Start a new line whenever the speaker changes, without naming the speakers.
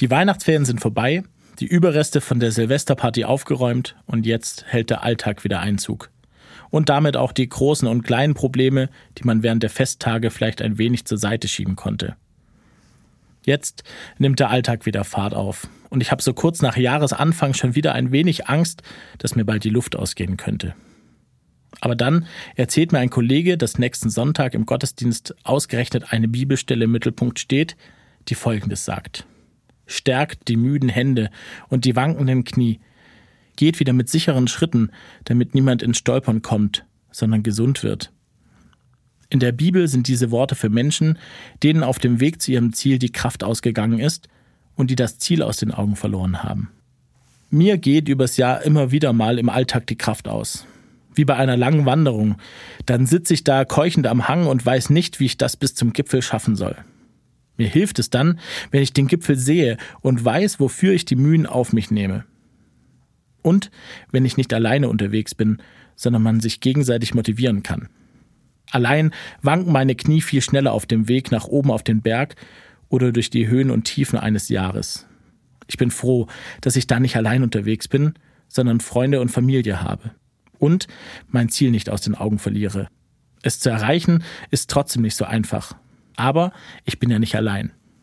Die Weihnachtsferien sind vorbei, die Überreste von der Silvesterparty aufgeräumt und jetzt hält der Alltag wieder Einzug. Und damit auch die großen und kleinen Probleme, die man während der Festtage vielleicht ein wenig zur Seite schieben konnte. Jetzt nimmt der Alltag wieder Fahrt auf. Und ich habe so kurz nach Jahresanfang schon wieder ein wenig Angst, dass mir bald die Luft ausgehen könnte. Aber dann erzählt mir ein Kollege, dass nächsten Sonntag im Gottesdienst ausgerechnet eine Bibelstelle im Mittelpunkt steht, die Folgendes sagt. Stärkt die müden Hände und die wankenden Knie. Geht wieder mit sicheren Schritten, damit niemand ins Stolpern kommt, sondern gesund wird. In der Bibel sind diese Worte für Menschen, denen auf dem Weg zu ihrem Ziel die Kraft ausgegangen ist und die das Ziel aus den Augen verloren haben. Mir geht übers Jahr immer wieder mal im Alltag die Kraft aus wie bei einer langen Wanderung. Dann sitze ich da keuchend am Hang und weiß nicht, wie ich das bis zum Gipfel schaffen soll. Mir hilft es dann, wenn ich den Gipfel sehe und weiß, wofür ich die Mühen auf mich nehme. Und wenn ich nicht alleine unterwegs bin, sondern man sich gegenseitig motivieren kann. Allein wanken meine Knie viel schneller auf dem Weg nach oben auf den Berg oder durch die Höhen und Tiefen eines Jahres. Ich bin froh, dass ich da nicht allein unterwegs bin, sondern Freunde und Familie habe und mein Ziel nicht aus den Augen verliere. Es zu erreichen ist trotzdem nicht so einfach. Aber ich bin ja nicht allein.